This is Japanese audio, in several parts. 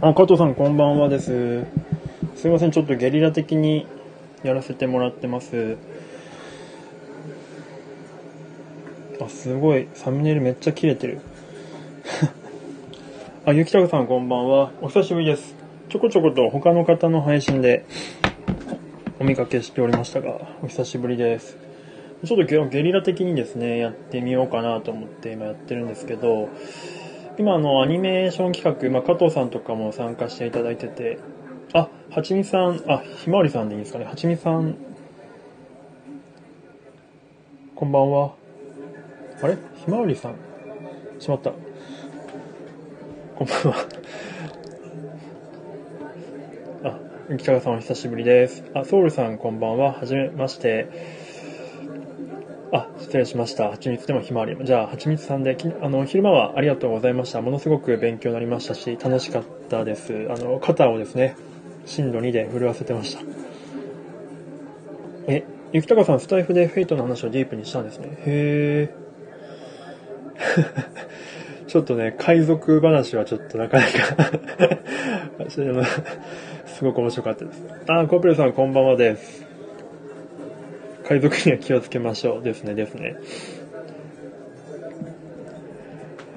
あ、加藤さんこんばんはです。すいません、ちょっとゲリラ的にやらせてもらってます。すごい、サムネイルめっちゃ切れてる。あ、ゆきたかさんこんばんは。お久しぶりです。ちょこちょこと他の方の配信でお見かけしておりましたが、お久しぶりです。ちょっとゲリラ的にですね、やってみようかなと思って今やってるんですけど、今あのアニメーション企画、まあ、加藤さんとかも参加していただいてて、あ、はちみさん、あ、ひまわりさんでいいですかね。はちみさん、こんばんは。あれ？ひまわりさんしまった。こんばんは。あ、北川さんお久しぶりです。あ、ソウルさんこんばんは。はじめまして。あ、失礼しました。はちみつでもひまわり。じゃあ、はちみつさんで、あの、昼間はありがとうございました。ものすごく勉強になりましたし、楽しかったです。あの、肩をですね、震度2で震わせてました。え、ゆきたかさん、スタイフでフェイトの話をディープにしたんですね。へー。ちょっとね、海賊話はちょっとなかなか すごく面白かったです。あ、コプレさんこんばんはです。海賊には気をつけましょう。ですね、ですね。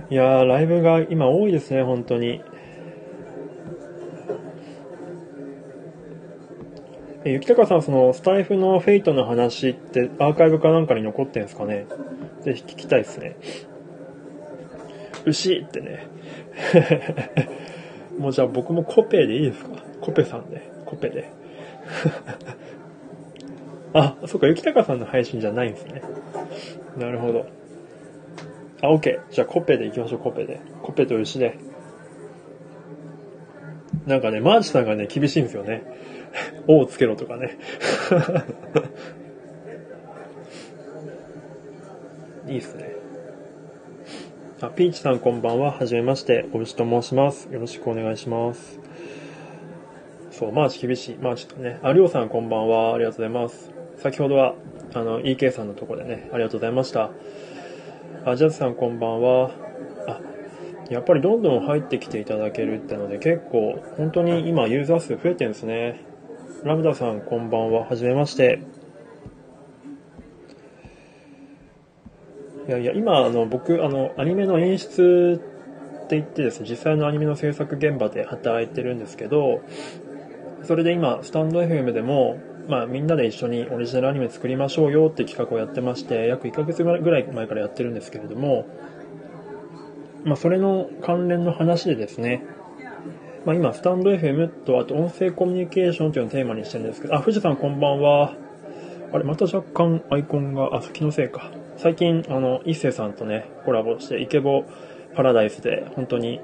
いやー、ライブが今多いですね、本当に。え、ゆきたかさん、その、スタイフのフェイトの話ってアーカイブかなんかに残ってんすかね？ぜひ聞きたいですね。牛ってね。もうじゃあ僕もコペでいいですか？コペさんで。コペで。あ、そっか、雪高さんの配信じゃないんですね。なるほど。あ、OK。じゃあ、コペで行きましょう、コペで。コペと牛で。なんかね、マーチさんがね、厳しいんですよね。おをつけろとかね。いいっすね。あ、ピーチさんこんばんは。はじめまして。お牛と申します。よろしくお願いします。そう、マーチ厳しい。マーチとね。あ、りょうさんこんばんは。ありがとうございます。先ほどは、あの、EK さんのとこでね、ありがとうございました。あ、ジャズさんこんばんは。あ、やっぱりどんどん入ってきていただけるってので、結構、本当に今ユーザー数増えてるんですね。ラムダさんこんばんは。はじめまして。いやいや、今、あの、僕、あの、アニメの演出って言ってですね、実際のアニメの制作現場で働いてるんですけど、それで今、スタンド FM でも、まあ、みんなで一緒にオリジナルアニメ作りましょうよって企画をやってまして、約1ヶ月ぐらい前からやってるんですけれども、まあ、それの関連の話でですね、まあ、今、スタンド FM と、あと音声コミュニケーションというのをテーマにしてるんですけど、あ、富士山こんばんは。あれ、また若干アイコンが、あ、気のせいか。最近、あの、一星さんとね、コラボして、イケボパラダイスで、本当に、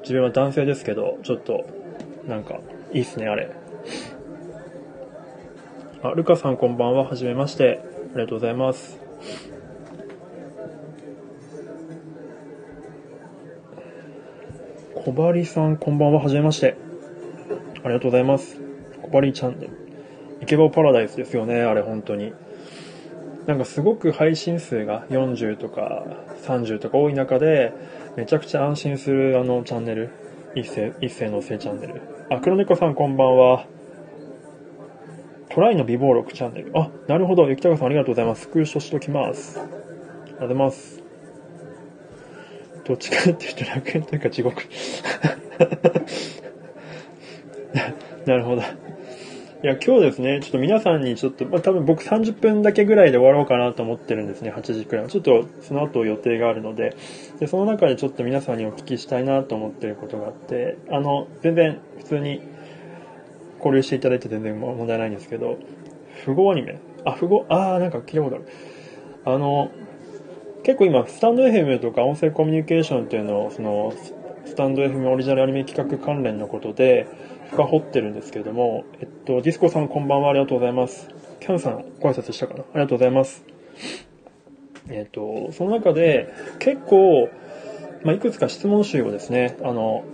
自分は男性ですけど、ちょっと、なんか、いいっすね、あれ。あ、ルカさんこんばんは。はじめまして。ありがとうございます。小針さんこんばんは。はじめまして。ありがとうございます。小針チャンネル。イケボパラダイスですよね、あれ本当に。なんかすごく配信数が40とか30とか多い中で、めちゃくちゃ安心するあのチャンネル。一世、一世のせいチャンネル。あ、黒猫さんこんばんは。トライの美貌録チャンネル。あ、なるほど。雪高さんありがとうございます。スクショしときます。ありがとうございます。どっちかっていうと楽園というか地獄。なるほど。いや、今日ですね、ちょっと皆さんにちょっと、まあ、多分僕30分だけぐらいで終わろうかなと思ってるんですね、8時くらい。ちょっとその後予定があるので、で、その中でちょっと皆さんにお聞きしたいなと思ってることがあって、あの、全然普通に交流していただいて全然問題ないんですけど、符号アニメあ、符号、あー、なんか聞いたことある。あの、結構今、スタンド FM とか音声コミュニケーションっていうのを、その、スタンド FM オリジナルアニメ企画関連のことで、深掘ってるんですけれども、えっと、ディスコさんこんばんは、ありがとうございます。キャンさん、ご挨拶したかな？ありがとうございます。えっ、と、その中で結構、まあ、いくつか質問集をですね、あの、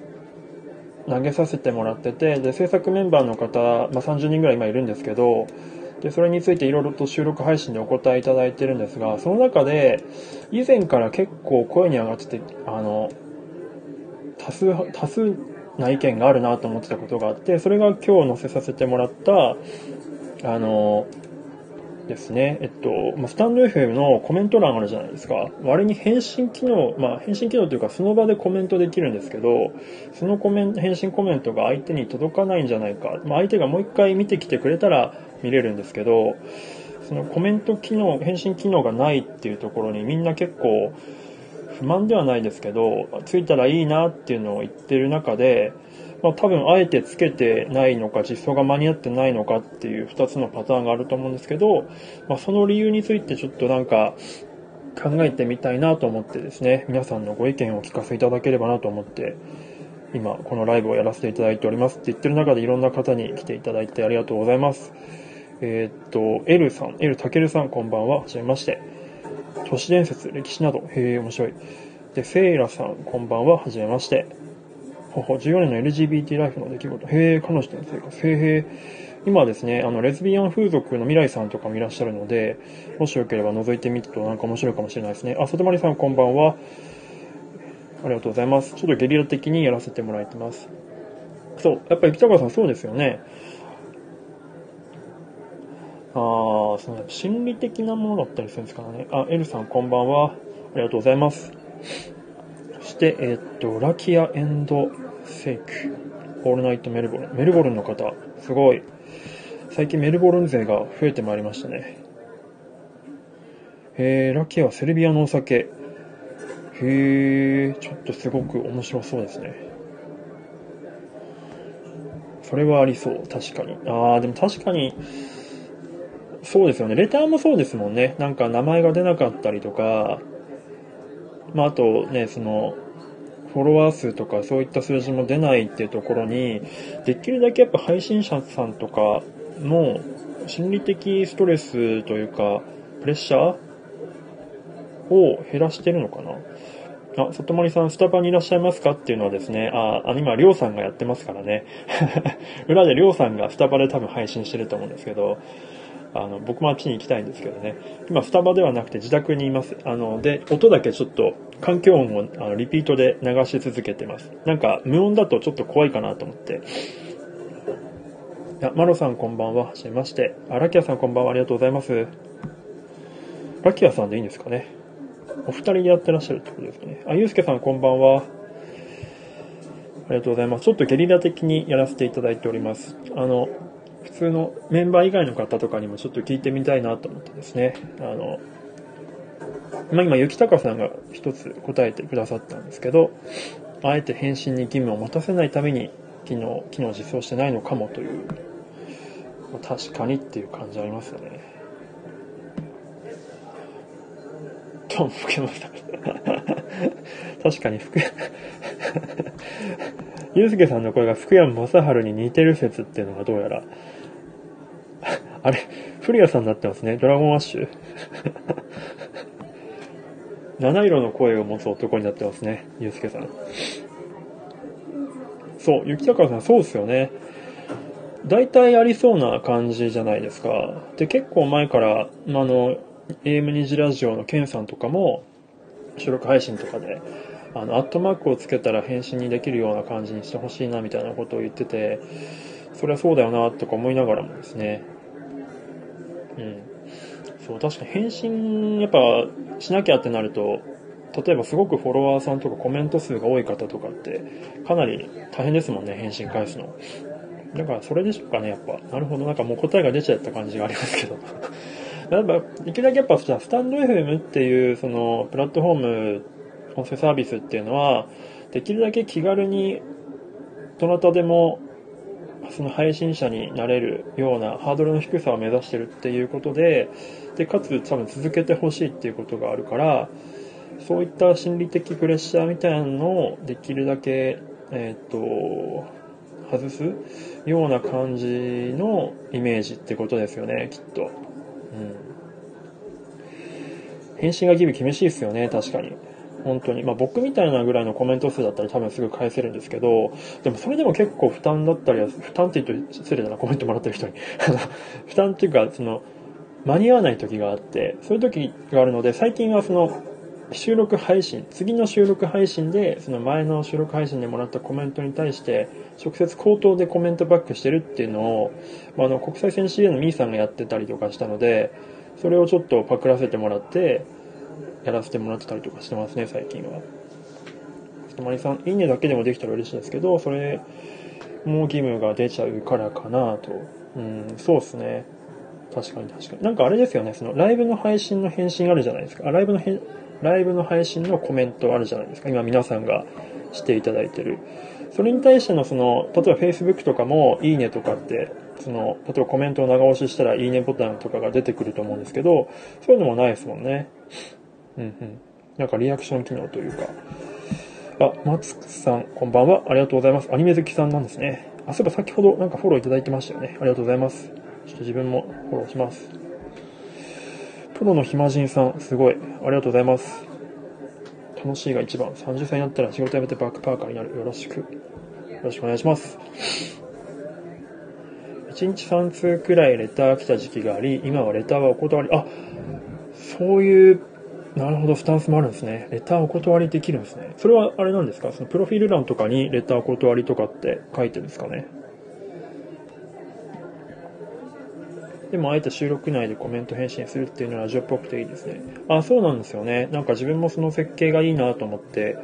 投げさせてもらってて、で、制作メンバーの方、まあ、30人ぐらい今いるんですけど、で、それについていろいろと収録配信でお答えいただいてるんですが、その中で、以前から結構声に上がってて、あの、多数、多数な意見があるなと思ってたことがあって、それが今日載せさせてもらった、あの、ですね。えっと、ま、スタンド FM のコメント欄あるじゃないですか。あれに返信機能、まあ、返信機能というか、その場でコメントできるんですけど、そのコメント、返信コメントが相手に届かないんじゃないか。まあ、相手がもう一回見てきてくれたら見れるんですけど、そのコメント機能、返信機能がないっていうところにみんな結構不満ではないですけど、ついたらいいなっていうのを言ってる中で、まあ、多分あえてつけてないのか実装が間に合ってないのかっていう2つのパターンがあると思うんですけど、まあ、その理由についてちょっとなんか考えてみたいなと思ってですね皆さんのご意見をお聞かせいただければなと思って今このライブをやらせていただいておりますって言ってる中でいろんな方に来ていただいてありがとうございます。えー、っと L さん L たけるさんこんばんは。はじめまして。都市伝説歴史などへえ面白いでセイラさんこんばんははじめましてほほ、14年の LGBT ライフの出来事。へえ、彼女との生活。へえ、今ですね、あの、レズビアン風俗の未来さんとかもいらっしゃるので、もしよければ覗いてみるとなんか面白いかもしれないですね。あ、里まりさんこんばんは。ありがとうございます。ちょっとゲリラ的にやらせてもらってます。そう、やっぱり北川さんそうですよね。あー、その心理的なものだったりするんですかね。あ、エルさんこんばんは。ありがとうございます。そして、えー、っと、ラキアエンドセイク、オールナイトメルボルン。メルボルンの方、すごい。最近メルボルン勢が増えてまいりましたね。えー、ラキアはセルビアのお酒。へー、ちょっとすごく面白そうですね。それはありそう、確かに。あー、でも確かに、そうですよね。レターもそうですもんね。なんか名前が出なかったりとか、まあ、あとね、その、フォロワー数とかそういった数字も出ないっていうところに、できるだけやっぱ配信者さんとかの心理的ストレスというか、プレッシャーを減らしてるのかなあ、里森さん、スタバにいらっしゃいますかっていうのはですね、あ、あ今、りょうさんがやってますからね。裏でりょうさんがスタバで多分配信してると思うんですけど、あの、僕もあっちに行きたいんですけどね。今、スタバではなくて自宅にいます。あの、で、音だけちょっと、環境音をあのリピートで流し続けてます。なんか、無音だとちょっと怖いかなと思って。あ、マロさんこんばんは。はじめまして。あ、ラキアさんこんばんは。ありがとうございます。ラキアさんでいいんですかね。お二人でやってらっしゃるってことですかね。あ、ゆうすけさんこんばんは。ありがとうございます。ちょっとゲリラ的にやらせていただいております。あの、普通のメンバー以外の方とかにもちょっと聞いてみたいなと思ってですね、あの、まあ、今、雪高さんが一つ答えてくださったんですけど、あえて返信に義務を持たせないために、昨日、昨日実装してないのかもという、確かにっていう感じありますよね。と、福山さん。確かに福山ゆうすけさんの声が福山雅治に似てる説っていうのがどうやらあれ、古谷さんになってますね。ドラゴンアッシュ。七色の声を持つ男になってますね。ゆうすけさん。そう、雪高さん、そうですよね。大体ありそうな感じじゃないですか。で、結構前から、まあの、AM2 次ラジオのケンさんとかも、収録配信とかで、あの、アットマークをつけたら返信にできるような感じにしてほしいな、みたいなことを言ってて、それはそうだよな、とか思いながらもですね、うん。そう、確かに返信、やっぱ、しなきゃってなると、例えばすごくフォロワーさんとかコメント数が多い方とかって、かなり大変ですもんね、返信返すの。だからそれでしょうかね、やっぱ。なるほど、なんかもう答えが出ちゃった感じがありますけど。やっぱ、できるだけやっぱ、スタンド FM っていう、その、プラットフォーム、音声サービスっていうのは、できるだけ気軽に、どなたでもその配信者になれるようなハードルの低さを目指してるっていうことで、で、かつ多分続けてほしいっていうことがあるから、そういった心理的プレッシャーみたいなのをできるだけ、えっ、ー、と、外すような感じのイメージってことですよね、きっと。うん。返信がギブ厳しいですよね、確かに。本当に。まあ僕みたいなぐらいのコメント数だったら多分すぐ返せるんですけど、でもそれでも結構負担だったりは、負担って言うと失礼だな、コメントもらってる人に。負担っていうか、その、間に合わない時があって、そういう時があるので、最近はその、収録配信、次の収録配信で、その前の収録配信でもらったコメントに対して、直接口頭でコメントバックしてるっていうのを、まあ、あの、国際線 CA のミーさんがやってたりとかしたので、それをちょっとパクらせてもらって、やらせてもらってたりとかしてますね、最近は。つまりさん、いいねだけでもできたら嬉しいですけど、それ、もう義務が出ちゃうからかなと。うん、そうっすね。確かに確かに。なんかあれですよね、そのライブの配信の返信あるじゃないですか。あライブの返、ライブの配信のコメントあるじゃないですか。今皆さんがしていただいてる。それに対してのその、例えば Facebook とかもいいねとかって、その、例えばコメントを長押ししたらいいねボタンとかが出てくると思うんですけど、そういうのもないですもんね。うんうん。なんかリアクション機能というか。あ、松さん、こんばんは。ありがとうございます。アニメ好きさんなんですね。あ、そういえば先ほどなんかフォローいただいてましたよね。ありがとうございます。ちょっと自分もフォローします。プロの暇人さん、すごい。ありがとうございます。楽しいが一番。30歳になったら仕事辞めてバックパーカーになる。よろしく。よろしくお願いします。1日3通くらいレター来た時期があり、今はレターはお断り。あ、そういうなるほど、スタンスもあるんですね。レターお断りできるんですね。それはあれなんですか？そのプロフィール欄とかにレターお断りとかって書いてるんですかね？でもあえて収録内でコメント返信するっていうのはラジオっぽくていいですね。あ、そうなんですよね。なんか自分もその設計がいいなと思って、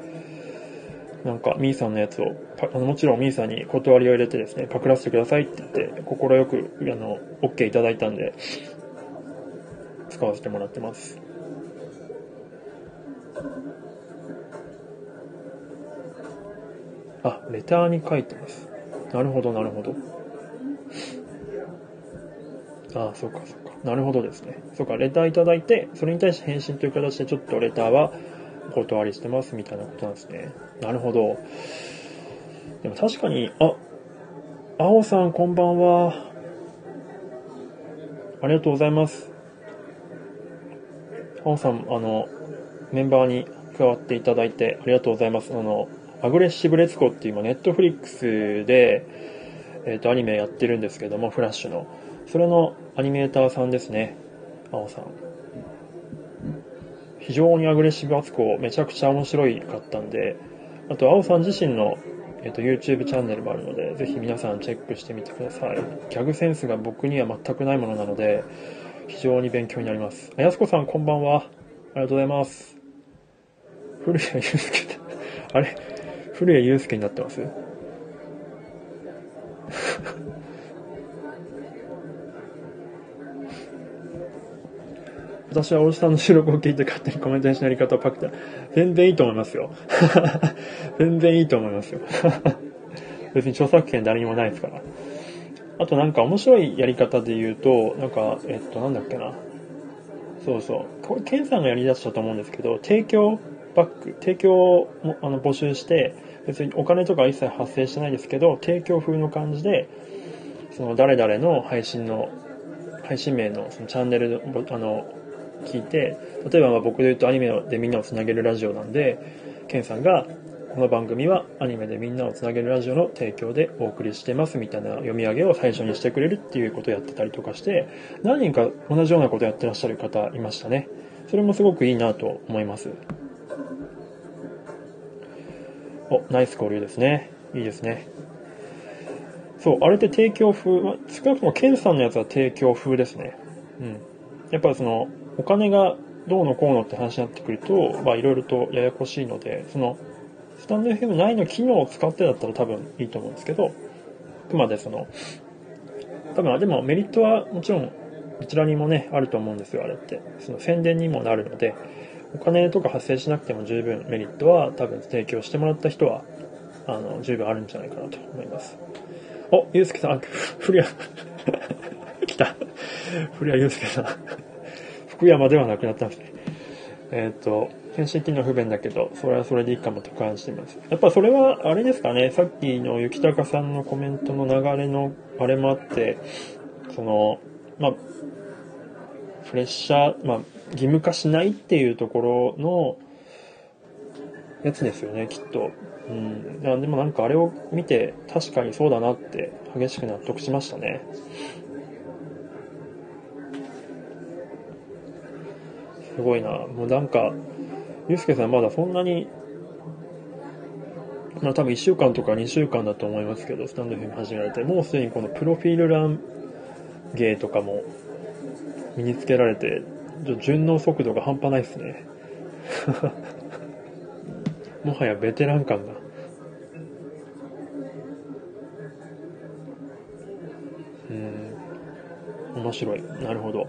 なんか、ミーさんのやつを、あのもちろんミーさんに断りを入れてですね、パクらせてくださいって言って、快く、あの、OK いただいたんで、使わせてもらってます。あ、レターに書いてます。なるほど、なるほど。ああ、そうか、そうか。なるほどですね。そうか、レターいただいて、それに対して返信という形でちょっとレターはお断りしてますみたいなことなんですね。なるほど。でも確かに、あ、青さんこんばんは。ありがとうございます。青さん、あの、メンバーに加わっていただいてありがとうございます。あの、アグレッシブレツコっていう今、ネットフリックスで、えっ、ー、と、アニメやってるんですけども、フラッシュの。それのアニメーターさんですね。青さん。非常にアグレッシブアツコ、めちゃくちゃ面白かったんで、あと、青さん自身の、えっ、ー、と、YouTube チャンネルもあるので、ぜひ皆さんチェックしてみてください。ギャグセンスが僕には全くないものなので、非常に勉強になります。あやすこさん、こんばんは。ありがとうございます。古谷祐介あれ？古谷祐介になってます？私はおじさんの収録を聞いて勝手にコメントにしないやり方をパクって、全然いいと思いますよ。全然いいと思いますよ。別に著作権誰にもないですから。あとなんか面白いやり方で言うと、なんか、えっと、なんだっけな。そうそう。これ、ケンさんがやり出したと思うんですけど、提供バック、提供をあの募集して、別にお金とか一切発生してないですけど、提供風の感じで、その誰々の配信の、配信名のそのチャンネルあの、聞いて、例えば僕で言うとアニメでみんなをつなげるラジオなんで、ケンさんが、この番組はアニメでみんなをつなげるラジオの提供でお送りしてますみたいな読み上げを最初にしてくれるっていうことをやってたりとかして、何人か同じようなことやってらっしゃる方いましたね。それもすごくいいなと思います。お、ナイス交流ですね。いいですね。そう、あれって提供風、ま少なくともケンさんのやつは提供風ですね。うん。やっぱその、お金がどうのこうのって話になってくると、まあいろいろとややこしいので、その、スタンド FM 内の機能を使ってだったら多分いいと思うんですけど、あくまでその、多分、でもメリットはもちろん、どちらにもね、あると思うんですよ、あれって。その宣伝にもなるので、お金とか発生しなくても十分メリットは多分提供してもらった人は、あの、十分あるんじゃないかなと思います。お、ゆうすけさん、古谷、来た。古谷ゆうすけさん。福山ではなくなったんですね。えっ、ー、と、返信機能不便だけど、それはそれでいいかもと感じてます。やっぱそれは、あれですかね、さっきの雪高さんのコメントの流れの、あれもあって、その、まあ、プレッシャー、まあ、義務化しないっていうところの、やつですよね、きっと。うん。でもなんかあれを見て、確かにそうだなって激しく納得しましたね。すごいな。もうなんか、ゆうすけさんまだそんなに、まあ多分1週間とか2週間だと思いますけど、スタンド FM 始められて、もうすでにこのプロフィールラン芸とかも身につけられて、順応速度が半端ないですね。もはやベテラン感が。うん。面白い。なるほど。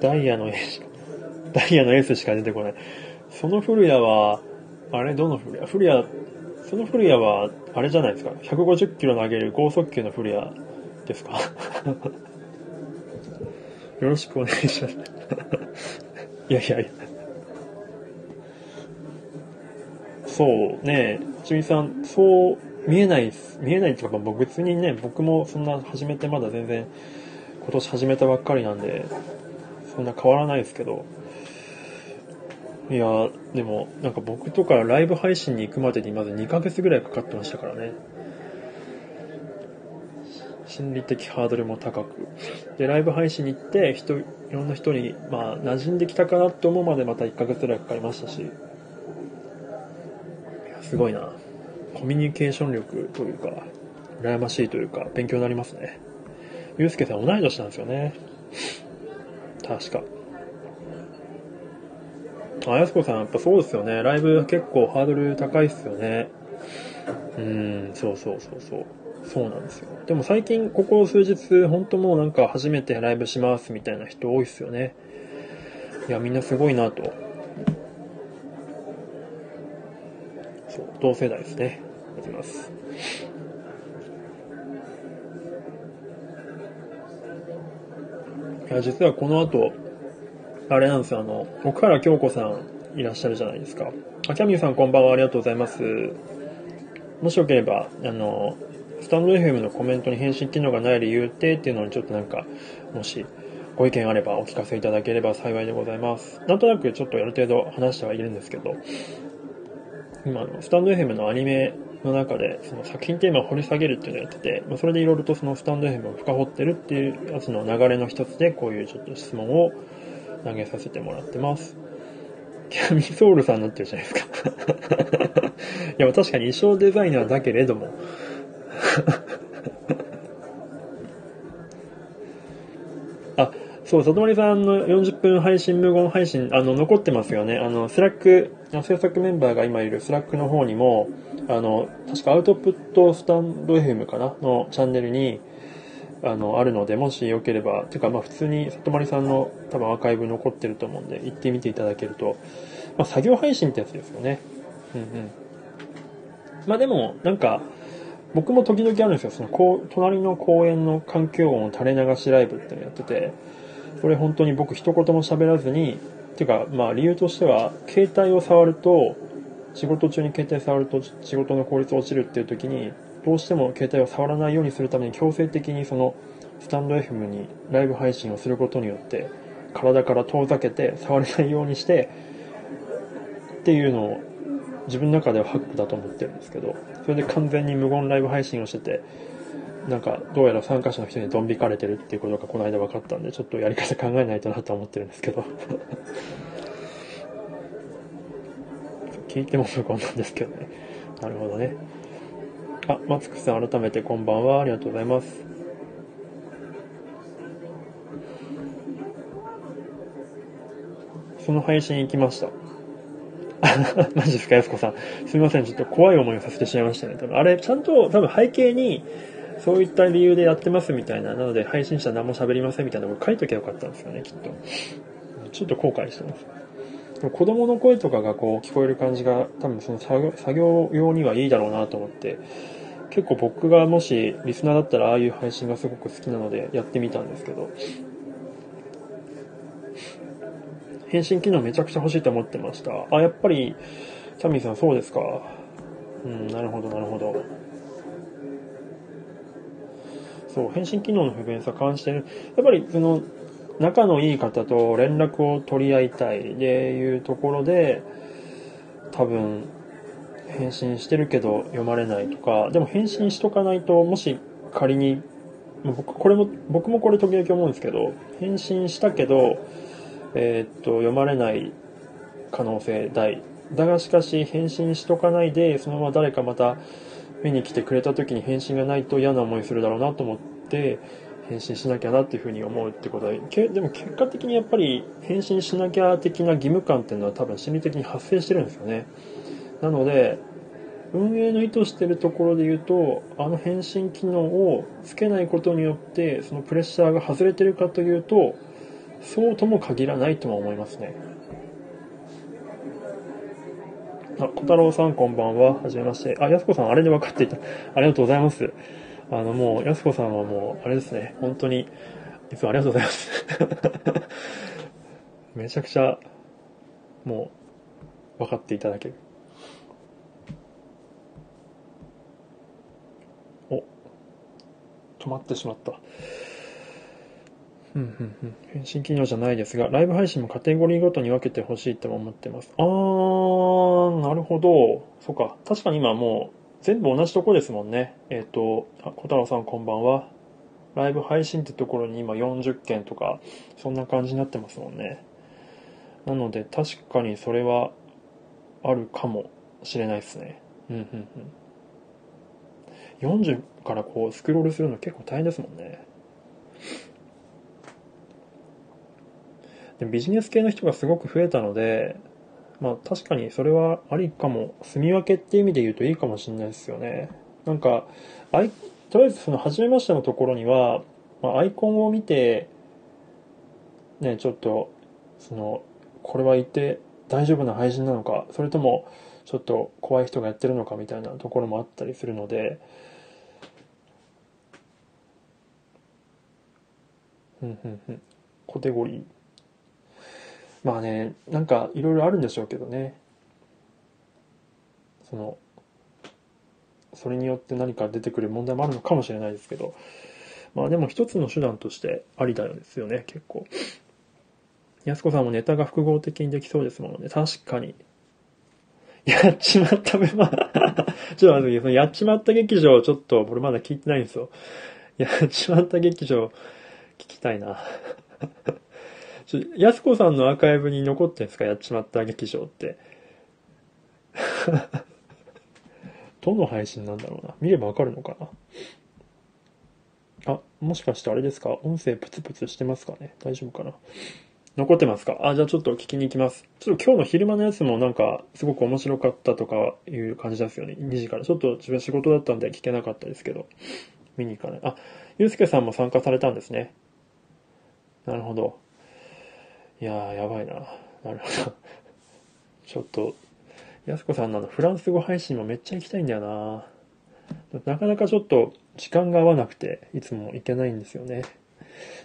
ダイヤの A しか、ダイヤの S しか出てこない。その古谷は、あれ？どの古谷古谷、その古谷は、あれじゃないですか。150キロ投げる高速球の古谷ですか？よろしくお願いします。いやいやいや。そうね、ちみさん、そう見えない見えないっていうか、僕別にね、僕もそんな始めてまだ全然、今年始めたばっかりなんで、そんな変わらないですけど、いや、でも、なんか僕とかライブ配信に行くまでにまず2ヶ月ぐらいかかってましたからね。心理的ハードルも高く。で、ライブ配信に行って、人、いろんな人に、まあ、馴染んできたかなって思うまでまた1ヶ月ぐらいかかりましたし、すごいな。コミュニケーション力というか、羨ましいというか、勉強になりますね。ゆうすけさん同い年なんですよね。確か。あやすこさん、やっぱそうですよね。ライブ結構ハードル高いっすよね。うん、そうそうそうそう。そうなんですよ。でも最近ここ数日、本当もうなんか初めてライブしますみたいな人多いっすよね。いや、みんなすごいなと。そう、同世代ですね。あります。いや、実はこの後、あれなんですよ、あの、奥原京子さんいらっしゃるじゃないですか。あ、キャミーさんこんばんは、ありがとうございます。もしよければ、あの、スタンド FM のコメントに返信機能がない理由ってっていうのにちょっとなんか、もしご意見あればお聞かせいただければ幸いでございます。なんとなくちょっとある程度話してはいるんですけど、今のスタンド FM のアニメの中でその作品テーマを掘り下げるっていうのをやってて、まあ、それでいろいろとそのスタンド FM を深掘ってるっていうやつの流れの一つでこういうちょっと質問を投げさせてもらってます。キャミソールさんになってるじゃないですか？いや、確かに衣装デザイナーだけれども あ、そう、里森さんの40分配信、無言配信、あの、残ってますよね。あの、スラック、制作メンバーが今いるスラックの方にも、あの、確かアウトプットスタンド FM かな？のチャンネルに、あの、あるので、もしよければ、ていうか、まあ普通に里森さんの多分アーカイブ残ってると思うんで、行ってみていただけると、まあ作業配信ってやつですよね。うんうん。まあでも、なんか、僕も時々あるんですよ。そのこう、隣の公園の環境音垂れ流しライブってのやってて、これ本当に僕一言も喋らずに、ていうか、まあ理由としては、携帯を触ると、仕事中に携帯触ると仕事の効率落ちるっていう時に、どうしても携帯を触らないようにするために強制的にそのスタンド FM にライブ配信をすることによって体から遠ざけて触れないようにしてっていうのを自分の中ではハックだと思ってるんですけど、それで完全に無言ライブ配信をしてて、なんか、どうやら参加者の人にドン引かれてるっていうことがこの間分かったんで、ちょっとやり方考えないとなと思ってるんですけど。聞いても無言なんですけどね。なるほどね。あ、マツクさん改めてこんばんは。ありがとうございます。その配信行きました。マジですか、やすこさん。すみません、ちょっと怖い思いをさせてしまいましたね。多分あれ、ちゃんと、多分背景に、そういった理由でやってますみたいな、なので配信者何も喋りませんみたいなのを書いときゃよかったんですよね、きっと。ちょっと後悔してます。子供の声とかがこう聞こえる感じが、多分その作業用にはいいだろうなと思って、結構僕がもしリスナーだったらああいう配信がすごく好きなのでやってみたんですけど、返信機能めちゃくちゃ欲しいと思ってました。あ、やっぱり、キャミーさんそうですか？うん、なるほど、なるほど。そう、返信機能の不便さ感じてる。やっぱり、その、仲のいい方と連絡を取り合いたいでいうところで、多分、返信してるけど読まれないとか、でも返信しとかないと、もし仮に、僕、これも、僕もこれ時々思うんですけど、返信したけど、えー、っと、読まれない可能性大。だがしかし、返信しとかないで、そのまま誰かまた見に来てくれた時に返信がないと嫌な思いするだろうなと思って、返信しなきゃなっていうふうに思うってことは、でも結果的にやっぱり返信しなきゃ的な義務感っていうのは多分心理的に発生してるんですよね。なので、運営の意図してるところで言うと、あの返信機能をつけないことによって、そのプレッシャーが外れてるかというと、そうとも限らないとも思いますね。あ、小太郎さんこんばんは。はじめまして。あ、やすこさん、あれで分かっていた。ありがとうございます。あの、もう、やすこさんはもう、あれですね。本当に、いつもありがとうございます。めちゃくちゃ、もう、分かっていただける。お、止まってしまった。うんうんうん。返信機能じゃないですが、ライブ配信もカテゴリーごとに分けてほしいとも思ってます。あー、なるほど。そっか。確かに今もう、全部同じとこですもんね。えっ、ー、と、あ、小太郎さんこんばんは。ライブ配信ってところに今40件とか、そんな感じになってますもんね。なので、確かにそれはあるかもしれないですね。うんうんうん。40からこうスクロールするの結構大変ですもんね。でビジネス系の人がすごく増えたので、まあ確かにそれはありかも、住み分けって意味で言うといいかもしれないですよね。なんか、アイとりあえずその初めましてのところには、まあ、アイコンを見て、ね、ちょっと、その、これは言って大丈夫な配信なのか、それとも、ちょっと怖い人がやってるのかみたいなところもあったりするので、うん、うん、うん。カテゴリー。まあね、なんかいろいろあるんでしょうけどね。その、それによって何か出てくる問題もあるのかもしれないですけど、まあでも一つの手段としてありだよですよね、結構。安子さんもネタが複合的にできそうですもんね。確かに。やっちまったべま、ちょっと待って、やっちまった劇場、ちょっと、俺まだ聞いてないんですよ。やっちまった劇場、聞きたいな。ちょ、安子さんのアーカイブに残ってんすか？やっちまった劇場って。どの配信なんだろうな？見ればわかるのかな？あ、もしかしてあれですか？音声プツプツしてますかね？大丈夫かな？残ってますか？あ、じゃあちょっと聞きに行きます。ちょっと今日の昼間のやつもなんか、すごく面白かったとかいう感じですよね。2時から。ちょっと自分仕事だったんで聞けなかったですけど、見に行かない。あ、ゆうすけさんも参加されたんですね。なるほど。いやー、やばいな。なるほど。ちょっと、やすこさんのフランス語配信もめっちゃ行きたいんだよな。なかなかちょっと時間が合わなくて、いつも行けないんですよね。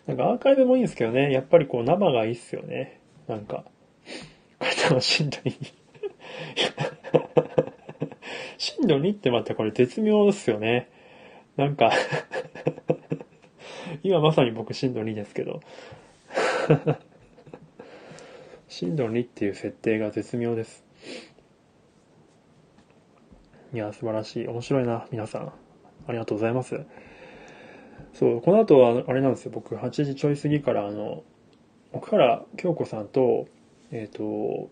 なんかアーカイブもいいんですけどね、やっぱりこう生がいいっすよね。なんか、これ楽しんだり。震度2ってまたこれ絶妙ですよね。なんか今まさに僕震度2ですけど震度2っていう設定が絶妙です。いや、素晴らしい。面白いな、皆さん。ありがとうございます。そう、この後は、あれなんですよ。僕、8時ちょい過ぎから、あの、奥原京子さんと、えっ、ー、と、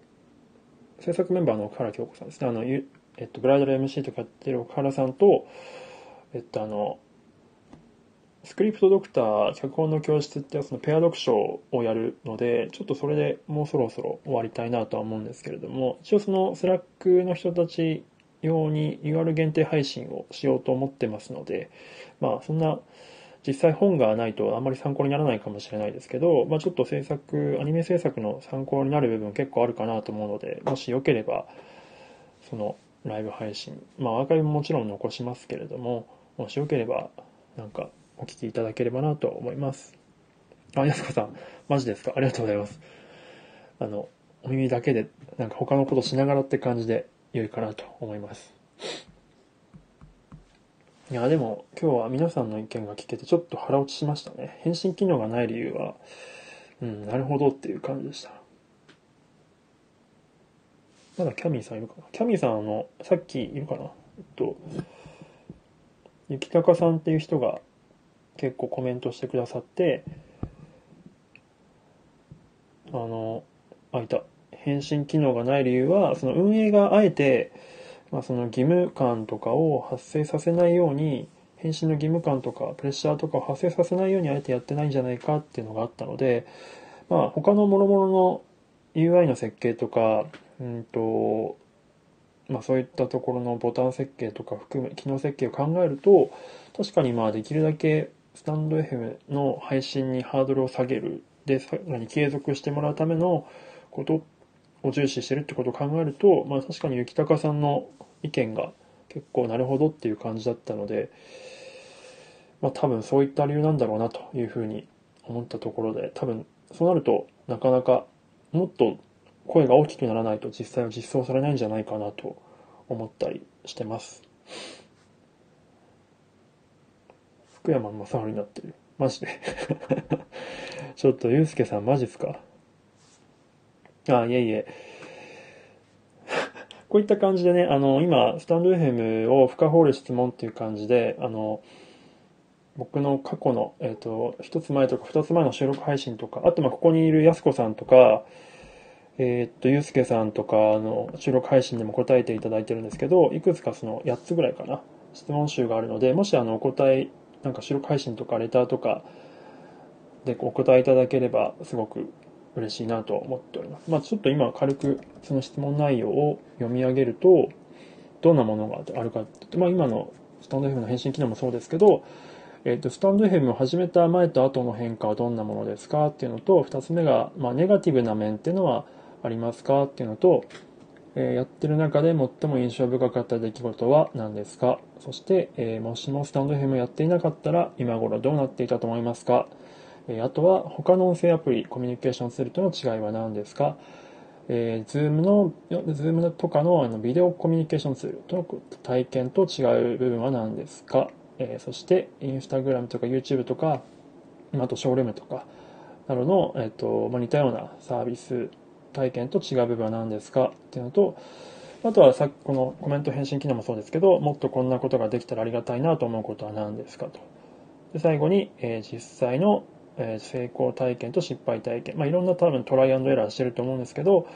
制作メンバーの奥原京子さんですね。あの、えっと、ブライダル MC とかやってる奥原さんと、えっと、あの、スクリプトドクター脚本の教室ってやつのペア読書をやるので、ちょっとそれでもうそろそろ終わりたいなとは思うんですけれども、一応そのスラックの人たち用に UR 限定配信をしようと思ってますので、まあそんな実際本がないとあんまり参考にならないかもしれないですけど、まあちょっと制作、アニメ制作の参考になる部分結構あるかなと思うので、もしよければ、そのライブ配信、まあアーカイブももちろん残しますけれども、もしよければ、なんかお聞きいただければなと思います。あ、やすこさん、マジですか？ありがとうございます。あの、お耳だけで、なんか他のことしながらって感じで良いかなと思います。いや、でも今日は皆さんの意見が聞けてちょっと腹落ちしましたね。返信機能がない理由は、うん、なるほどっていう感じでした。まだキャミーさんいるかな？キャミーさん、あの、さっきいるかな？えっと、雪高さんっていう人が結構コメントしてくださって、あの、あ、いた。返信機能がない理由は、その運営があえて、まあ、その義務感とかを発生させないように、返信の義務感とかプレッシャーとかを発生させないようにあえてやってないんじゃないかっていうのがあったので、まあ、他の諸々の UI の設計とか、うんと、まあ、そういったところのボタン設計とか含め、機能設計を考えると、確かにまあできるだけスタンド FM の配信にハードルを下げる、で、さらに継続してもらうためのことを重視してるってことを考えると、まあ確かに雪高さんの意見が結構なるほどっていう感じだったので、まあ多分そういった理由なんだろうなというふうに思ったところで、多分そうなるとなかなかもっと声が大きくならないと実際は実装されないんじゃないかなと思ったりしてます。福山雅治になってる。マジで ちょっと、ゆうすけさんマジっすか？あ、いえいえ。こういった感じでね、あの、今、スタンド FM を深掘る質問っていう感じで、あの、僕の過去の、えっ、ー、と、一つ前とか二つ前の収録配信とか、あと、ま、ここにいるやすこさんとか、えっ、ー、と、ゆうすけさんとかの収録配信でも答えていただいてるんですけど、いくつかその8つぐらいかな、質問集があるので、もしあの、お答え、なんか収録配信とかレターとかでお答えいただければ、すごく嬉しいなと思っております。まあ、ちょっと今軽くその質問内容を読み上げると、どんなものがあるかって、まあ、今のスタンド FM の返信機能もそうですけど、えっ、ー、と、スタンド FM を始めた前と後の変化はどんなものですかっていうのと、二つ目が、まあ、ネガティブな面っていうのはありますかっていうのと、えー、やってる中で最も印象深かった出来事は何ですか？そして、えー、もしもスタンド FM やっていなかったら今頃どうなっていたと思いますか？えあとは他の音声アプリ、コミュニケーションツールとの違いは何ですか？えー、ズームの、ズームとかのあのビデオコミュニケーションツールとの体験と違う部分は何ですか、えー、そして、インスタグラムとか YouTube とか、あとショールームとか、などの、えっ、ー、と、まあ、似たようなサービス体験と違う部分は何ですか？っていうのと、あとはさっきこのコメント返信機能もそうですけど、もっとこんなことができたらありがたいなと思うことは何ですかと。で最後に、えー、実際のえ成功体験と失敗体験、まあ、いろんな多分トライアンドエラーしてると思うんですけど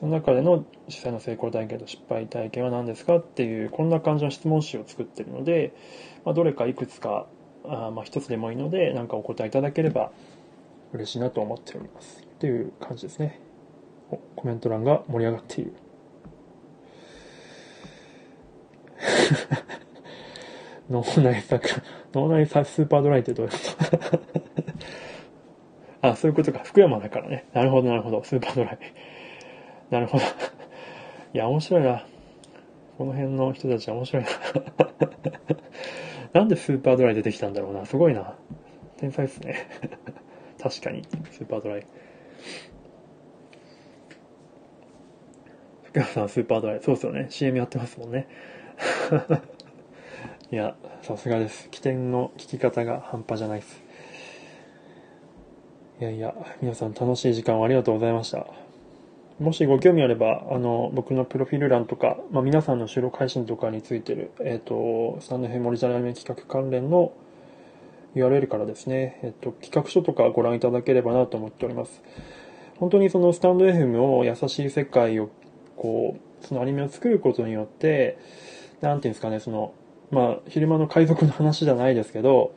その中での実際の成功体験と失敗体験は何ですか？っていうこんな感じの質問集を作ってるので、まあ、どれかいくつかあまあ一つでもいいので何かお答えいただければ嬉しいなと思っております。っていう感じですね。コメント欄が盛り上がっている 脳内作、脳内スーパードライってどういうこと？あ、そういうことか。福山だからね。なるほど、なるほど。スーパードライ。なるほど。いや、面白いな。この辺の人たち面白いな。なんでスーパードライ出てきたんだろうな。すごいな。天才っすね。確かに。スーパードライ。福山さん、スーパードライ。そうですよね。CM やってますもんね。いや、さすがです。起点の聞き方が半端じゃないです。いやいや、皆さん楽しい時間をありがとうございました。もしご興味あれば、あの、僕のプロフィール欄とか、まあ、皆さんの収録配信とかについてる、えっ、ー、と、スタンド編オリジナルアニメ企画関連の URL からですね、えっ、ー、と、企画書とかご覧いただければなと思っております。本当にそのスタンド FM を優しい世界を、こう、そのアニメを作ることによって、なんていうんですかね、その、まあ、昼間の海賊の話じゃないですけど、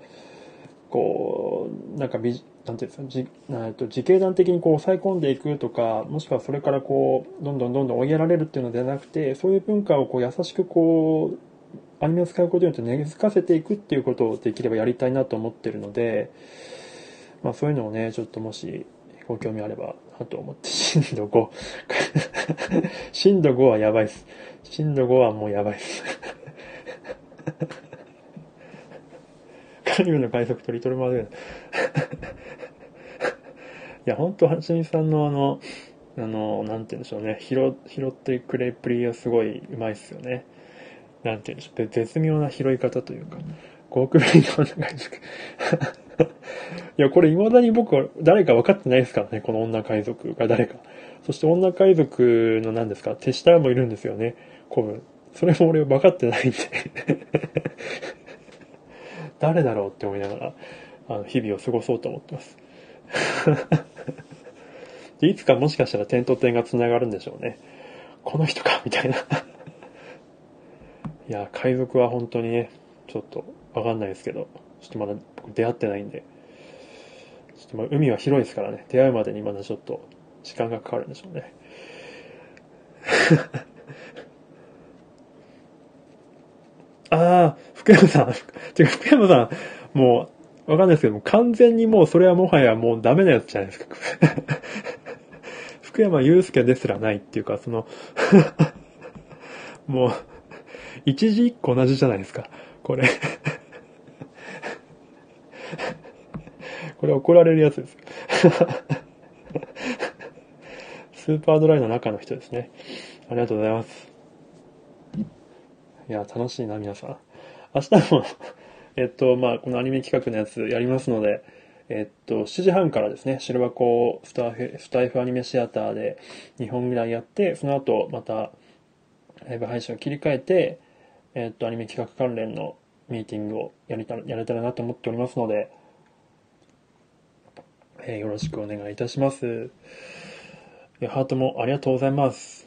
こう、なんかビジ、なんていうんですか、じえっと自警団的にこう抑え込んでいくとか、もしくはそれからこう、どんどんどんどん追いやられるっていうのではなくて、そういう文化をこう優しくこう、アニメを使うことによって根付かせていくっていうことをできればやりたいなと思ってるので、まあそういうのをね、ちょっともしご興味あればなと思って、震度5。震度5はやばいっす。震度5はもうやばいっす。カリブの快速とリトルマーデいや、ほんと、はちみさんのあの、あの、なんて言うんでしょうね、拾、拾ってくれっぷりはすごい上手いっすよね。なんていうんでしょう、絶妙な拾い方というか、極ぶりの海賊。いや、これ未だに僕は誰か分かってないですからね、この女海賊が誰か。そして女海賊の何ですか、手下もいるんですよね、古文。それも俺分かってないんで 誰だろうって思いながら、あの、日々を過ごそうと思ってます。でいつかもしかしたら点と点が繋がるんでしょうね。この人かみたいな。いや、海賊は本当にね、ちょっとわかんないですけど、ちょっとまだ僕出会ってないんで、ちょっとまあ海は広いですからね、出会うまでにまだちょっと時間がかかるんでしょうね。ああ、福山さん、てか福山さん、もう、わかんないですけども、完全にもうそれはもはやもうダメなやつじゃないですか。福山祐介ですらないっていうか、そのもう、一字一個同じじゃないですか。これ これ怒られるやつです。スーパードライの中の人ですね。ありがとうございます。いや、楽しいな、皆さん。明日も えっと、まあ、このアニメ企画のやつやりますので、えっと、7時半からですね、白箱スタ、スタイフアニメシアターで2本ぐらいやって、その後、また、ライブ配信を切り替えて、えっと、アニメ企画関連のミーティングをやりたやれたらなと思っておりますので、えー、よろしくお願いいたします。ハートもありがとうございます。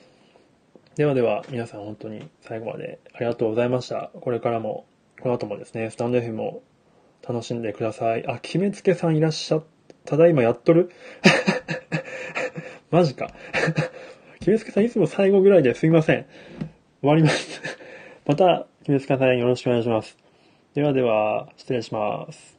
ではでは、皆さん本当に最後までありがとうございました。これからも、この後もですね、スタンド F も楽しんでください。あ、決めつけさんいらっしゃっ、ただいまやっとる？マジか。決めつけさんいつも最後ぐらいですいません。終わります また、決めつけさんよろしくお願いします。ではでは、失礼します。